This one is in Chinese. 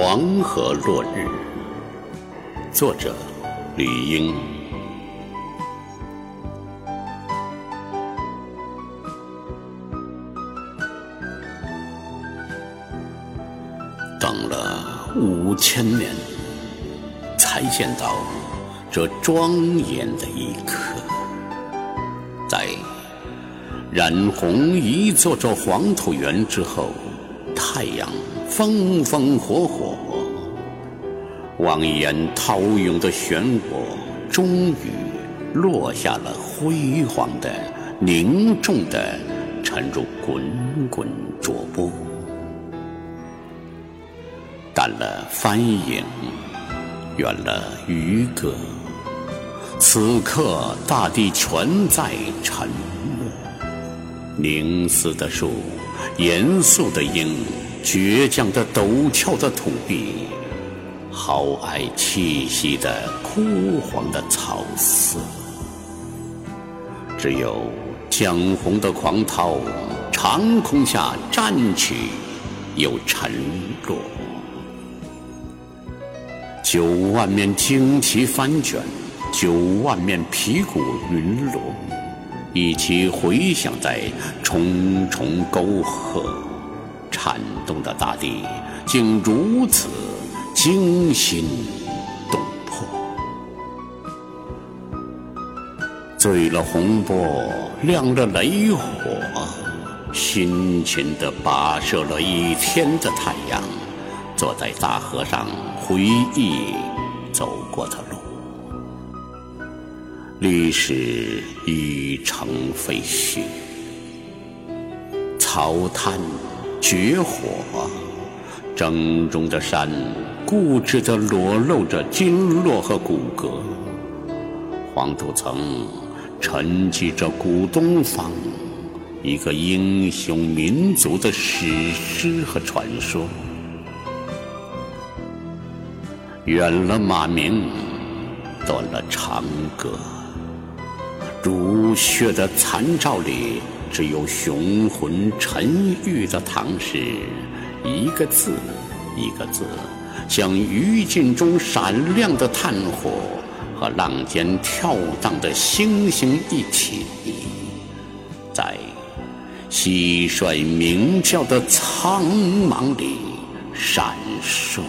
黄河落日，作者吕英。等了五千年，才见到这庄严的一刻，在染红一座座黄土原之后，太阳。风风火火，望眼涛涌的漩涡，终于落下了辉煌的、凝重的，沉入滚滚浊波。淡了帆影，远了渔歌，此刻大地全在沉默。凝思的树，严肃的鹰。倔强的陡峭的土地，豪爱气息的枯黄的草色，只有江红的狂涛，长空下站起又沉落。九万面旌旗翻卷，九万面皮鼓云锣，一起回响在重重沟壑。颤动的大地，竟如此惊心动魄。醉了洪波，亮了雷火，辛勤地跋涉了一天的太阳，坐在大河上回忆走过的路。历史已成废墟，草滩。绝火，峥嵘的山，固执地裸露着经络和骨骼。黄土层沉积着古东方，一个英雄民族的史诗和传说。远了马鸣，断了长歌，如血的残照里。只有雄浑沉郁的唐诗，一个字一个字，像余烬中闪亮的炭火和浪尖跳荡的星星一体，在蟋蟀鸣叫的苍茫里闪烁。